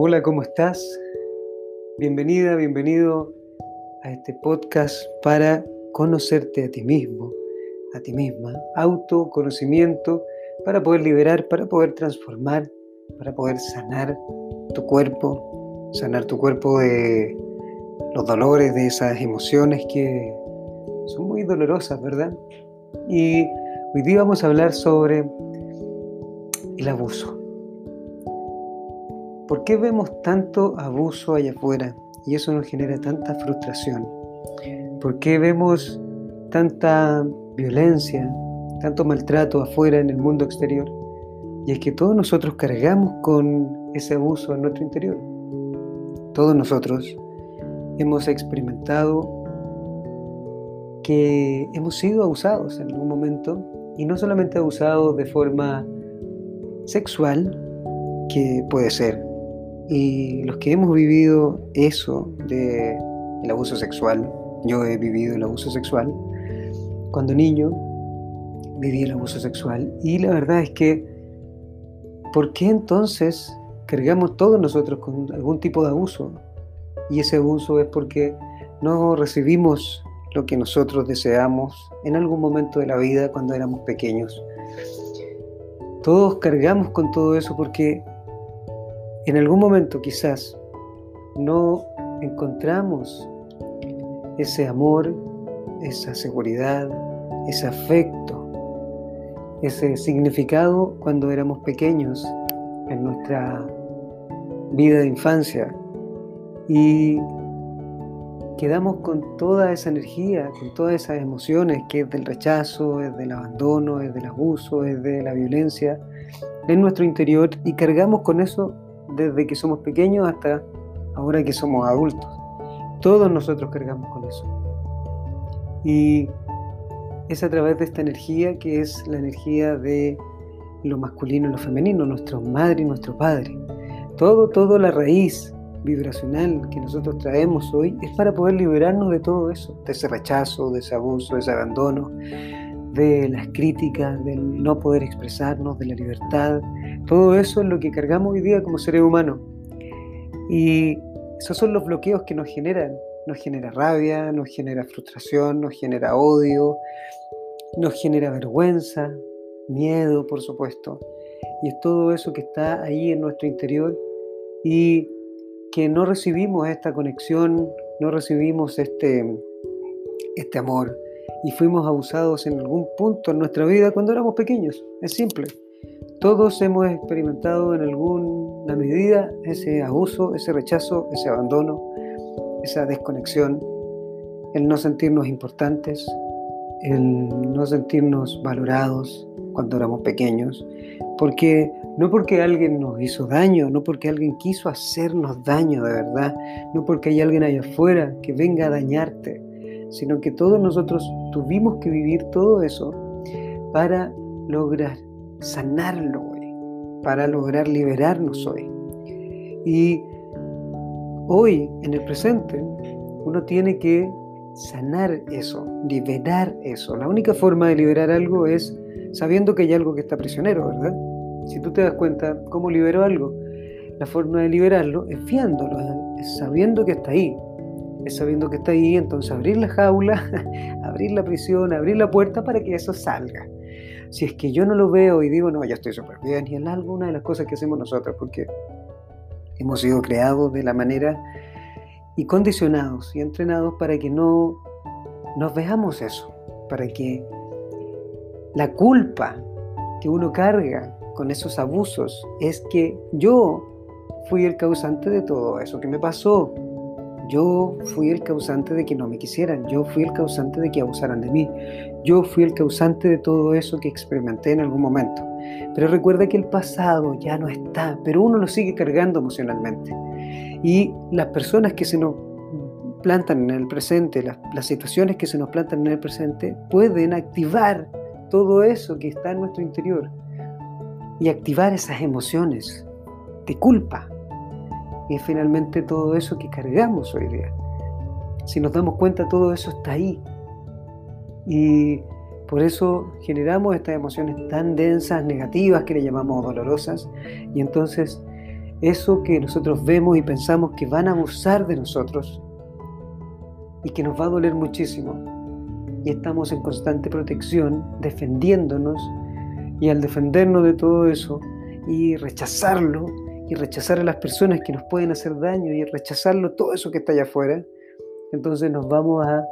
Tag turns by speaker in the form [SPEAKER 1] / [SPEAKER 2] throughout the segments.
[SPEAKER 1] Hola, ¿cómo estás? Bienvenida, bienvenido a este podcast para conocerte a ti mismo, a ti misma, autoconocimiento para poder liberar, para poder transformar, para poder sanar tu cuerpo, sanar tu cuerpo de los dolores, de esas emociones que son muy dolorosas, ¿verdad? Y hoy día vamos a hablar sobre el abuso. ¿Por qué vemos tanto abuso allá afuera y eso nos genera tanta frustración? ¿Por qué vemos tanta violencia, tanto maltrato afuera en el mundo exterior? Y es que todos nosotros cargamos con ese abuso en nuestro interior. Todos nosotros hemos experimentado que hemos sido abusados en algún momento y no solamente abusados de forma sexual, que puede ser y los que hemos vivido eso el abuso sexual, yo he vivido el abuso sexual, cuando niño viví el abuso sexual y la verdad es que, ¿por qué entonces cargamos todos nosotros con algún tipo de abuso? Y ese abuso es porque no recibimos lo que nosotros deseamos en algún momento de la vida cuando éramos pequeños. Todos cargamos con todo eso porque en algún momento quizás no encontramos ese amor, esa seguridad, ese afecto, ese significado cuando éramos pequeños en nuestra vida de infancia. Y quedamos con toda esa energía, con todas esas emociones que es del rechazo, es del abandono, es del abuso, es de la violencia en nuestro interior y cargamos con eso desde que somos pequeños hasta ahora que somos adultos. Todos nosotros cargamos con eso. Y es a través de esta energía que es la energía de lo masculino y lo femenino, nuestra madre y nuestro padre. Todo, todo la raíz vibracional que nosotros traemos hoy es para poder liberarnos de todo eso, de ese rechazo, de ese abuso, de ese abandono, de las críticas, del no poder expresarnos, de la libertad. Todo eso es lo que cargamos hoy día como seres humanos. Y esos son los bloqueos que nos generan. Nos genera rabia, nos genera frustración, nos genera odio, nos genera vergüenza, miedo, por supuesto. Y es todo eso que está ahí en nuestro interior y que no recibimos esta conexión, no recibimos este, este amor, y fuimos abusados en algún punto en nuestra vida cuando éramos pequeños. Es simple. Todos hemos experimentado en alguna medida ese abuso, ese rechazo, ese abandono, esa desconexión, el no sentirnos importantes, el no sentirnos valorados cuando éramos pequeños, porque no porque alguien nos hizo daño, no porque alguien quiso hacernos daño de verdad, no porque hay alguien allá afuera que venga a dañarte, sino que todos nosotros tuvimos que vivir todo eso para lograr sanarlo hoy, para lograr liberarnos hoy. Y hoy, en el presente, uno tiene que sanar eso, liberar eso. La única forma de liberar algo es sabiendo que hay algo que está prisionero, ¿verdad? Si tú te das cuenta cómo liberó algo, la forma de liberarlo es fiándolo, es sabiendo que está ahí, sabiendo que está ahí, entonces abrir la jaula, abrir la prisión, abrir la puerta para que eso salga. Si es que yo no lo veo y digo, no, ya estoy súper bien, y es alguna de las cosas que hacemos nosotros, porque hemos sido creados de la manera y condicionados y entrenados para que no nos veamos eso, para que la culpa que uno carga con esos abusos es que yo fui el causante de todo eso que me pasó, yo fui el causante de que no me quisieran, yo fui el causante de que abusaran de mí, yo fui el causante de todo eso que experimenté en algún momento. Pero recuerda que el pasado ya no está, pero uno lo sigue cargando emocionalmente. Y las personas que se nos plantan en el presente, las, situaciones que se nos plantan en el presente, pueden activar todo eso que está en nuestro interior y activar esas emociones de culpa, y finalmente todo eso que cargamos hoy día. Si nos damos cuenta, todo eso está ahí. Y por eso generamos estas emociones tan densas, negativas, que le llamamos dolorosas. Y entonces eso que nosotros vemos y pensamos que van a abusar de nosotros y que nos va a doler muchísimo. Y estamos en constante protección, defendiéndonos, y al defendernos de todo eso y rechazarlo, y rechazar a las personas que nos pueden hacer daño, y rechazarlo todo eso que está allá afuera, entonces nos vamos a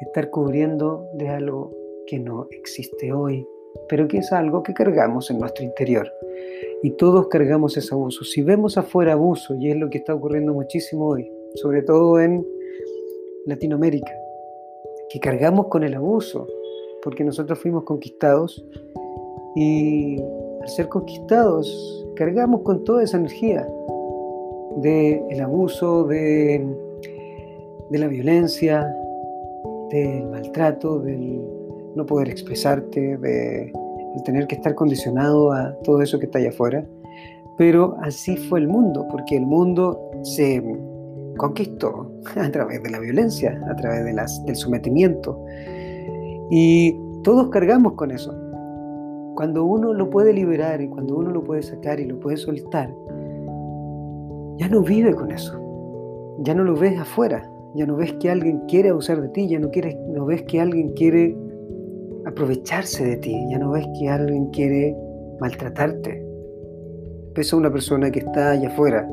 [SPEAKER 1] estar cubriendo de algo que no existe hoy, pero que es algo que cargamos en nuestro interior. Y todos cargamos ese abuso. Si vemos afuera abuso, y es lo que está ocurriendo muchísimo hoy, sobre todo en Latinoamérica, que cargamos con el abuso, porque nosotros fuimos conquistados y al ser conquistados cargamos con toda esa energía del abuso, de, la violencia, del maltrato, del no poder expresarte, de tener que estar condicionado a todo eso que está allá afuera. Pero así fue el mundo, porque el mundo se conquistó a través de la violencia, a través del sometimiento. Y todos cargamos con eso. Cuando uno lo puede liberar y cuando uno lo puede sacar y lo puede soltar, ya no vive con eso. Ya no lo ves afuera. Ya no ves que alguien quiere abusar de ti. Ya no, quieres, no ves que alguien quiere aprovecharse de ti. Ya no ves que alguien quiere maltratarte. Ves a una persona que está allá afuera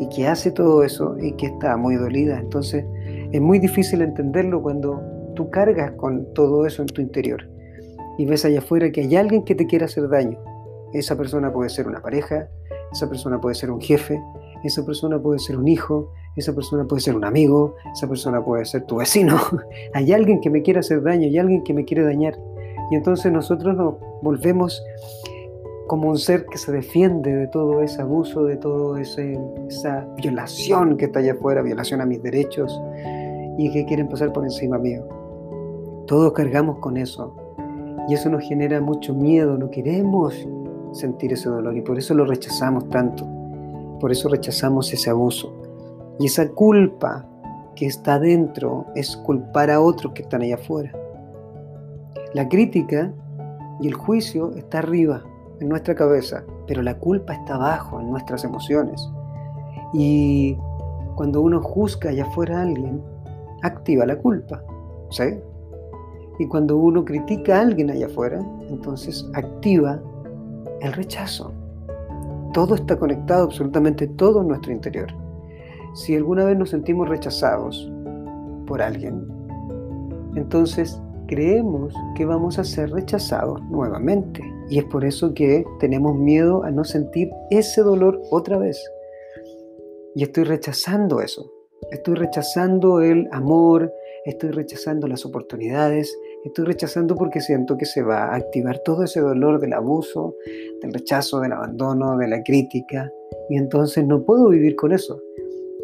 [SPEAKER 1] y que hace todo eso y que está muy dolida. Entonces es muy difícil entenderlo cuando tú cargas con todo eso en tu interior y ves allá afuera que hay alguien que te quiere hacer daño. Esa persona puede ser una pareja, esa persona puede ser un jefe, esa persona puede ser un hijo, esa persona puede ser un amigo, esa persona puede ser tu vecino. hay alguien que me quiere hacer daño, hay alguien que me quiere dañar. Y entonces nosotros nos volvemos como un ser que se defiende de todo ese abuso, de toda esa violación que está allá afuera, violación a mis derechos, y que quieren pasar por encima mío. Todos cargamos con eso, y eso nos genera mucho miedo, no queremos sentir ese dolor, y por eso lo rechazamos tanto, por eso rechazamos ese abuso. Y esa culpa que está dentro es culpar a otros que están allá afuera. La crítica y el juicio está arriba, en nuestra cabeza, pero la culpa está abajo, en nuestras emociones. Y cuando uno juzga allá afuera a alguien, activa la culpa, ¿sí? Y cuando uno critica a alguien allá afuera, entonces activa el rechazo. Todo está conectado, absolutamente todo en nuestro interior. Si alguna vez nos sentimos rechazados por alguien, entonces creemos que vamos a ser rechazados nuevamente. Y es por eso que tenemos miedo a no sentir ese dolor otra vez. Y estoy rechazando eso. Estoy rechazando el amor, estoy rechazando las oportunidades, estoy rechazando porque siento que se va a activar todo ese dolor del abuso, del rechazo, del abandono, de la crítica. Y entonces no puedo vivir con eso.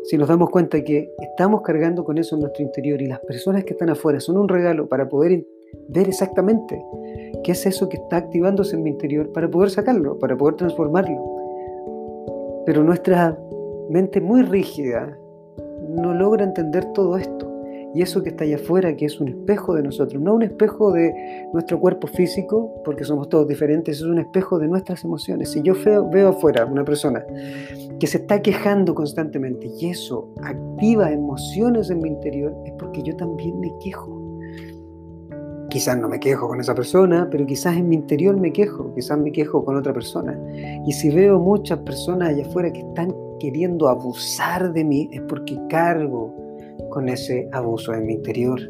[SPEAKER 1] Si nos damos cuenta que estamos cargando con eso en nuestro interior y las personas que están afuera son un regalo para poder ver exactamente qué es eso que está activándose en mi interior para poder sacarlo, para poder transformarlo. Pero nuestra mente muy rígida no logra entender todo esto. Y eso que está allá afuera, que es un espejo de nosotros, no un espejo de nuestro cuerpo físico, porque somos todos diferentes, es un espejo de nuestras emociones. Si yo veo, veo afuera una persona que se está quejando constantemente y eso activa emociones en mi interior, es porque yo también me quejo. Quizás no me quejo con esa persona, pero quizás en mi interior me quejo, quizás me quejo con otra persona. Y si veo muchas personas allá afuera que están queriendo abusar de mí, es porque cargo con ese abuso en mi interior.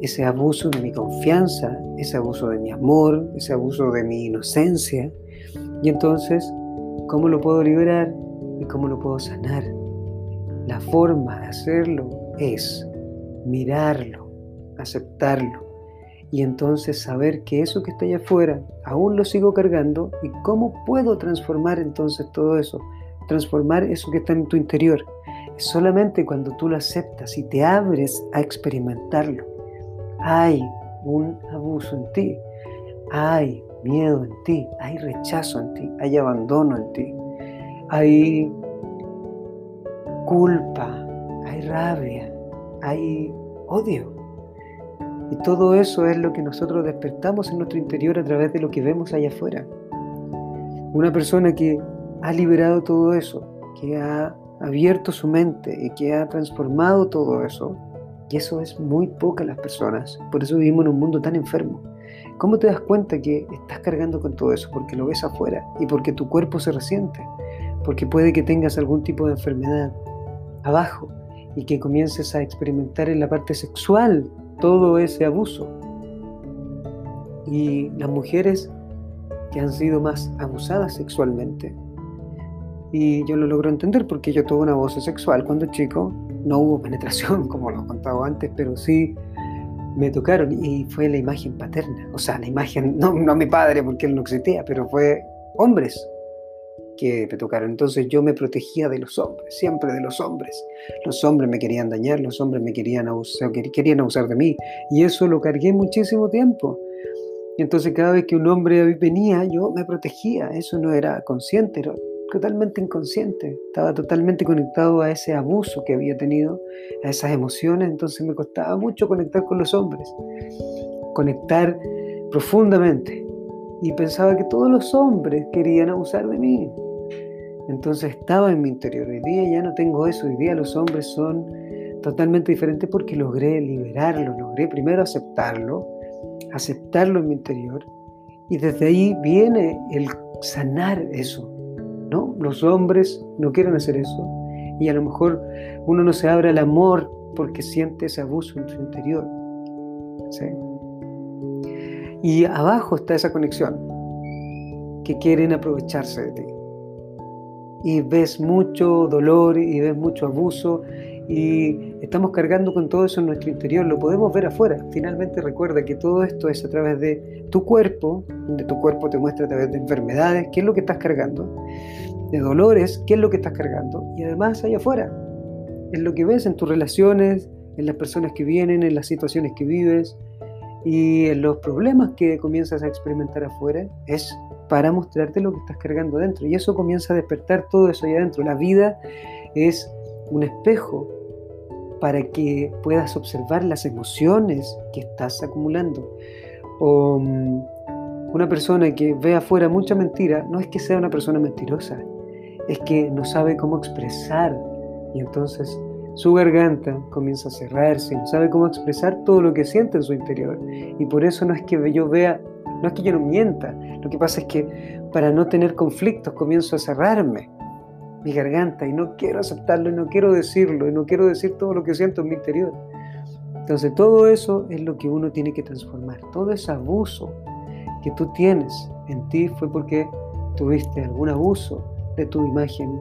[SPEAKER 1] Ese abuso de mi confianza, ese abuso de mi amor, ese abuso de mi inocencia. Y entonces, ¿cómo lo puedo liberar y cómo lo puedo sanar? La forma de hacerlo es mirarlo, aceptarlo y entonces saber que eso que está allá afuera aún lo sigo cargando y cómo puedo transformar entonces todo eso, transformar eso que está en tu interior. Solamente cuando tú lo aceptas y te abres a experimentarlo. Hay un abuso en ti, hay miedo en ti, hay rechazo en ti, hay abandono en ti, hay culpa, hay rabia, hay odio. Y todo eso es lo que nosotros despertamos en nuestro interior a través de lo que vemos allá afuera. Una persona que ha liberado todo eso que ha abierto su mente y que ha transformado todo eso. Y eso es muy poca las personas. Por eso vivimos en un mundo tan enfermo. ¿Cómo te das cuenta que estás cargando con todo eso? Porque lo ves afuera y porque tu cuerpo se resiente. Porque puede que tengas algún tipo de enfermedad abajo y que comiences a experimentar en la parte sexual todo ese abuso. Y las mujeres que han sido más abusadas sexualmente. Y yo lo logro entender porque yo tuve un abuso sexual cuando chico. No hubo penetración, como lo he contado antes, pero sí me tocaron y fue la imagen paterna. O sea, la imagen, no, no mi padre porque él no existía, pero fue hombres que me tocaron. Entonces yo me protegía de los hombres, siempre de los hombres. Los hombres me querían dañar, los hombres me querían abusar, querían abusar de mí. Y eso lo cargué muchísimo tiempo. Entonces cada vez que un hombre venía, yo me protegía. Eso no era consciente, era totalmente inconsciente. Estaba totalmente conectado a ese abuso que había tenido, a esas emociones. Entonces me costaba mucho conectar con los hombres. Conectar profundamente. Y pensaba que todos los hombres querían abusar de mí. Entonces estaba en mi interior. Hoy día ya no tengo eso. Hoy día los hombres son totalmente diferentes porque logré liberarlo. Logré primero aceptarlo aceptarlo en mi interior y desde ahí viene el sanar eso, ¿no? Los hombres no quieren hacer eso y a lo mejor uno no se abre al amor porque siente ese abuso en su interior. Y abajo está esa conexión que quieren aprovecharse de ti. Y ves mucho dolor y ves mucho abuso y estamos cargando con todo eso en nuestro interior, lo podemos ver afuera. Finalmente recuerda que todo esto es a través de tu cuerpo, donde tu cuerpo te muestra a través de enfermedades, qué es lo que estás cargando, de dolores, qué es lo que estás cargando, y además allá afuera, en lo que ves en tus relaciones, en las personas que vienen, en las situaciones que vives y en los problemas que comienzas a experimentar afuera, es para mostrarte lo que estás cargando dentro. Y eso comienza a despertar todo eso ahí adentro. La vida es un espejo para que puedas observar las emociones que estás acumulando. O mm, una persona que ve afuera mucha mentira, no es que sea una persona mentirosa, es que no sabe cómo expresar y entonces su garganta comienza a cerrarse, no sabe cómo expresar todo lo que siente en su interior. Y por eso no es que yo vea, no es que yo no mienta, lo que pasa es que para no tener conflictos comienzo a cerrarme mi garganta y no quiero aceptarlo y no quiero decirlo y no quiero decir todo lo que siento en mi interior. Entonces todo eso es lo que uno tiene que transformar. Todo ese abuso que tú tienes en ti fue porque tuviste algún abuso de tu imagen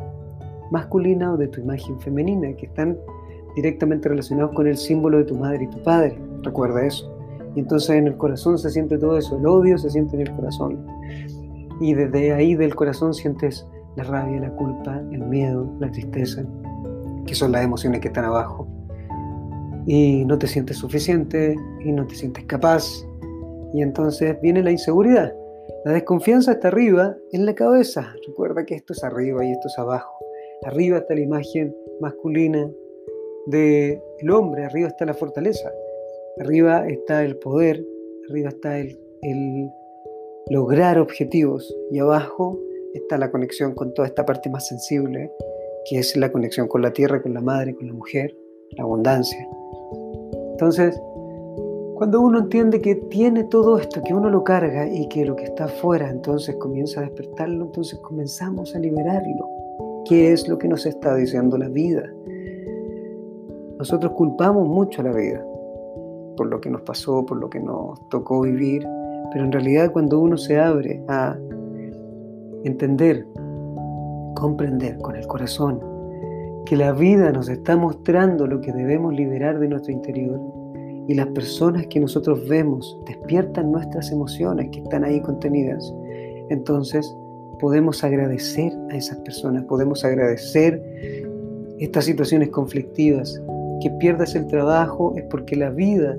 [SPEAKER 1] masculina o de tu imagen femenina, que están directamente relacionados con el símbolo de tu madre y tu padre. Recuerda eso. Y entonces en el corazón se siente todo eso, el odio se siente en el corazón. Y desde ahí del corazón sientes la rabia, la culpa, el miedo, la tristeza, que son las emociones que están abajo. Y no te sientes suficiente y no te sientes capaz. Y entonces viene la inseguridad. La desconfianza está arriba en la cabeza. Recuerda que esto es arriba y esto es abajo. Arriba está la imagen masculina del hombre, arriba está la fortaleza, arriba está el poder, arriba está el, el lograr objetivos y abajo está la conexión con toda esta parte más sensible, que es la conexión con la tierra, con la madre, con la mujer, la abundancia. Entonces, cuando uno entiende que tiene todo esto, que uno lo carga y que lo que está afuera entonces comienza a despertarlo, entonces comenzamos a liberarlo. ¿Qué es lo que nos está diciendo la vida? Nosotros culpamos mucho a la vida por lo que nos pasó, por lo que nos tocó vivir, pero en realidad cuando uno se abre a entender, comprender con el corazón que la vida nos está mostrando lo que debemos liberar de nuestro interior y las personas que nosotros vemos despiertan nuestras emociones que están ahí contenidas, entonces podemos agradecer a esas personas, podemos agradecer estas situaciones conflictivas. Que pierdas el trabajo es porque la vida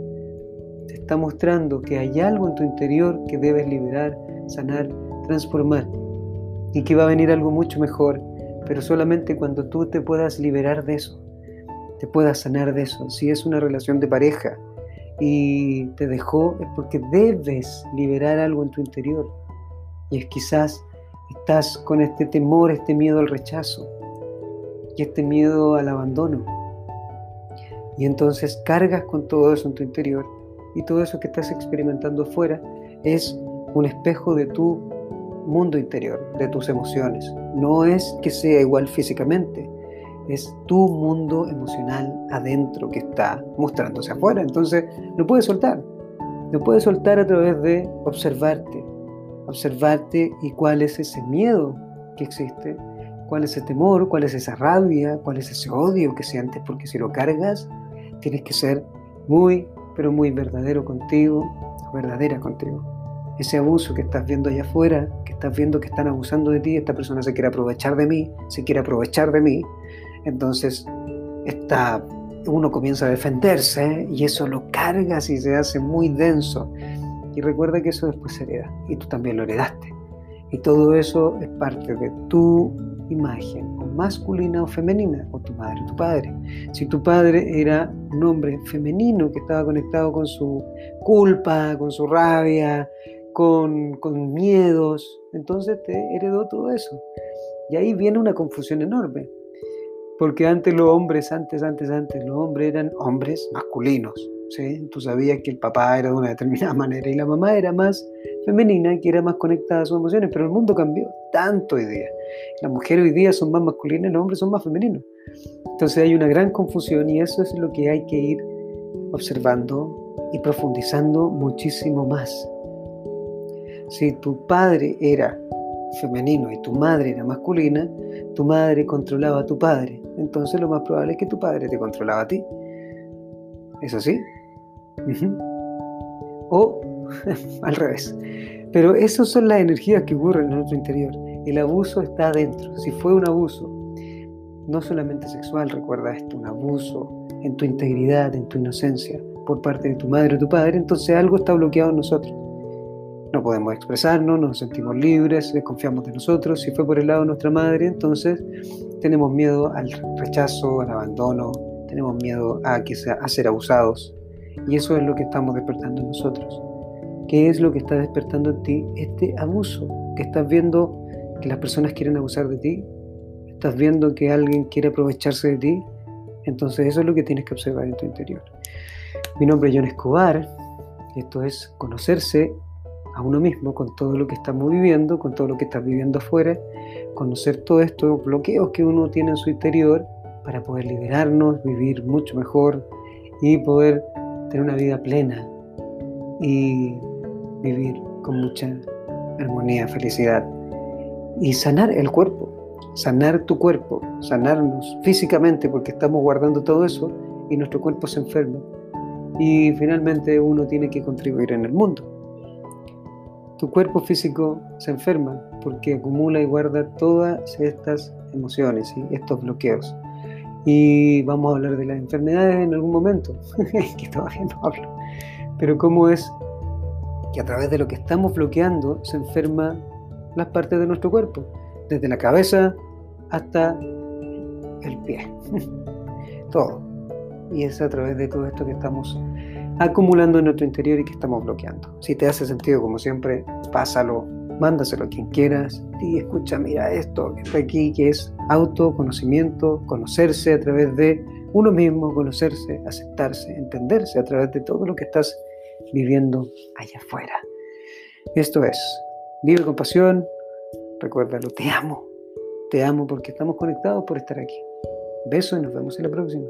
[SPEAKER 1] te está mostrando que hay algo en tu interior que debes liberar, sanar, transformar y que va a venir algo mucho mejor, pero solamente cuando tú te puedas liberar de eso, te puedas sanar de eso. Si es una relación de pareja y te dejó, es porque debes liberar algo en tu interior. Y es quizás estás con este temor, este miedo al rechazo. y este miedo al abandono. Y entonces cargas con todo eso en tu interior y todo eso que estás experimentando afuera es un espejo de tu mundo interior, de tus emociones. No es que sea igual físicamente, es tu mundo emocional adentro que está mostrándose afuera. Entonces, no puedes soltar. No puedes soltar a través de observarte, observarte y cuál es ese miedo que existe, cuál es ese temor, cuál es esa rabia, cuál es ese odio que sientes, porque si lo cargas, tienes que ser muy, pero muy verdadero contigo, verdadera contigo. Ese abuso que estás viendo allá afuera, que estás viendo que están abusando de ti, esta persona se quiere aprovechar de mí, se quiere aprovechar de mí, entonces está, uno comienza a defenderse y eso lo cargas y se hace muy denso. Y recuerda que eso después se hereda y tú también lo heredaste. Y todo eso es parte de tu imagen, o masculina o femenina, o tu madre tu padre. Si tu padre era un hombre femenino que estaba conectado con su culpa, con su rabia, con, con miedos, entonces te heredó todo eso. Y ahí viene una confusión enorme. Porque antes los hombres, antes, antes, antes, los hombres eran hombres masculinos. ¿sí? Tú sabías que el papá era de una determinada manera y la mamá era más femenina, que era más conectada a sus emociones, pero el mundo cambió tanto hoy día. Las mujeres hoy día son más masculinas, los hombres son más femeninos. Entonces hay una gran confusión y eso es lo que hay que ir observando y profundizando muchísimo más. Si tu padre era femenino y tu madre era masculina, tu madre controlaba a tu padre. Entonces lo más probable es que tu padre te controlaba a ti. ¿Es así? O al revés. Pero esas son las energías que ocurren en nuestro interior. El abuso está adentro. Si fue un abuso, no solamente sexual, recuerda esto, un abuso en tu integridad, en tu inocencia, por parte de tu madre o tu padre, entonces algo está bloqueado en nosotros. No podemos expresarnos, nos sentimos libres, desconfiamos de nosotros. Si fue por el lado de nuestra madre, entonces tenemos miedo al rechazo, al abandono, tenemos miedo a, que sea, a ser abusados. Y eso es lo que estamos despertando en nosotros. ¿Qué es lo que está despertando en ti? Este abuso, que estás viendo que las personas quieren abusar de ti, estás viendo que alguien quiere aprovecharse de ti, entonces eso es lo que tienes que observar en tu interior. Mi nombre es John Escobar, esto es conocerse a uno mismo con todo lo que estamos viviendo, con todo lo que estás viviendo afuera, conocer todos estos bloqueos que uno tiene en su interior para poder liberarnos, vivir mucho mejor y poder tener una vida plena y vivir con mucha armonía, felicidad y sanar el cuerpo, sanar tu cuerpo, sanarnos físicamente porque estamos guardando todo eso y nuestro cuerpo se enferma. Y finalmente uno tiene que contribuir en el mundo tu cuerpo físico se enferma porque acumula y guarda todas estas emociones y estos bloqueos. Y vamos a hablar de las enfermedades en algún momento, que todavía no hablo. Pero cómo es que a través de lo que estamos bloqueando se enferma las partes de nuestro cuerpo, desde la cabeza hasta el pie. todo. Y es a través de todo esto que estamos acumulando en nuestro interior y que estamos bloqueando. Si te hace sentido, como siempre, pásalo, mándaselo a quien quieras y escucha, mira esto que está aquí, que es autoconocimiento, conocerse a través de uno mismo, conocerse, aceptarse, entenderse a través de todo lo que estás viviendo allá afuera. Esto es, vive con pasión, recuérdalo, te amo, te amo porque estamos conectados por estar aquí. Beso y nos vemos en la próxima.